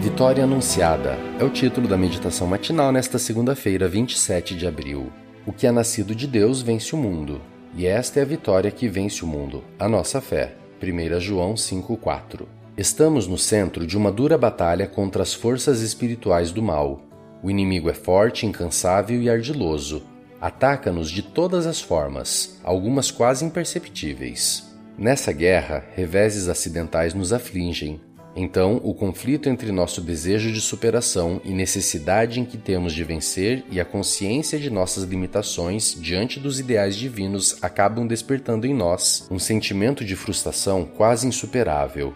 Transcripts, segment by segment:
Vitória Anunciada é o título da meditação matinal nesta segunda-feira, 27 de abril. O que é nascido de Deus vence o mundo, e esta é a vitória que vence o mundo, a nossa fé. 1 João 5,4 Estamos no centro de uma dura batalha contra as forças espirituais do mal. O inimigo é forte, incansável e ardiloso. Ataca-nos de todas as formas, algumas quase imperceptíveis. Nessa guerra, reveses acidentais nos afligem, então, o conflito entre nosso desejo de superação e necessidade em que temos de vencer e a consciência de nossas limitações diante dos ideais divinos acabam despertando em nós um sentimento de frustração quase insuperável.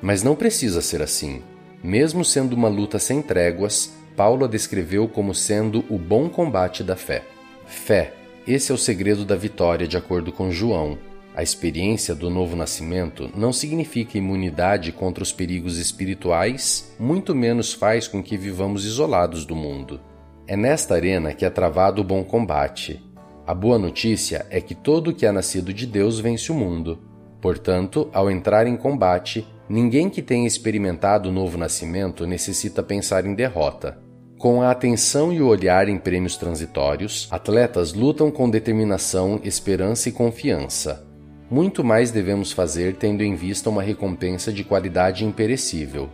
Mas não precisa ser assim. Mesmo sendo uma luta sem tréguas, Paulo a descreveu como sendo o bom combate da fé. Fé, esse é o segredo da vitória, de acordo com João, a experiência do novo nascimento não significa imunidade contra os perigos espirituais, muito menos faz com que vivamos isolados do mundo. É nesta arena que é travado o bom combate. A boa notícia é que todo o que é nascido de Deus vence o mundo. Portanto, ao entrar em combate, ninguém que tenha experimentado o novo nascimento necessita pensar em derrota. Com a atenção e o olhar em prêmios transitórios, atletas lutam com determinação, esperança e confiança. Muito mais devemos fazer tendo em vista uma recompensa de qualidade imperecível.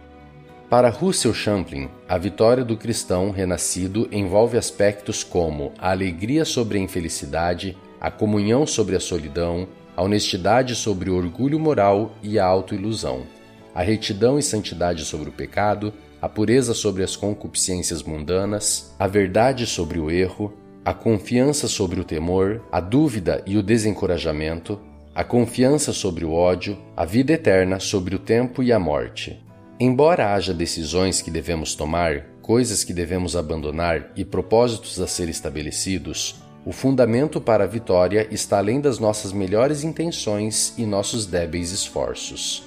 Para Russell Champlin, a vitória do cristão renascido envolve aspectos como a alegria sobre a infelicidade, a comunhão sobre a solidão, a honestidade sobre o orgulho moral e a autoilusão, a retidão e santidade sobre o pecado, a pureza sobre as concupiscências mundanas, a verdade sobre o erro, a confiança sobre o temor, a dúvida e o desencorajamento, a confiança sobre o ódio, a vida eterna sobre o tempo e a morte. Embora haja decisões que devemos tomar, coisas que devemos abandonar e propósitos a ser estabelecidos, o fundamento para a vitória está além das nossas melhores intenções e nossos débeis esforços.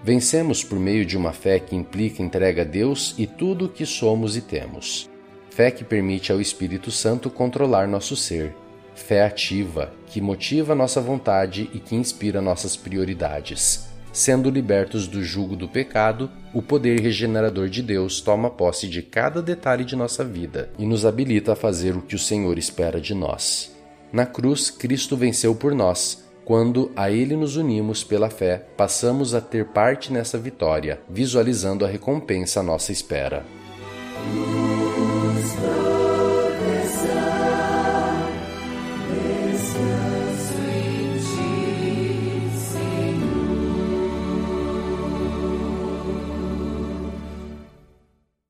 Vencemos por meio de uma fé que implica entrega a Deus e tudo o que somos e temos. Fé que permite ao Espírito Santo controlar nosso ser fé ativa, que motiva nossa vontade e que inspira nossas prioridades. Sendo libertos do jugo do pecado, o poder regenerador de Deus toma posse de cada detalhe de nossa vida e nos habilita a fazer o que o Senhor espera de nós. Na cruz, Cristo venceu por nós. Quando a Ele nos unimos pela fé, passamos a ter parte nessa vitória, visualizando a recompensa à nossa espera.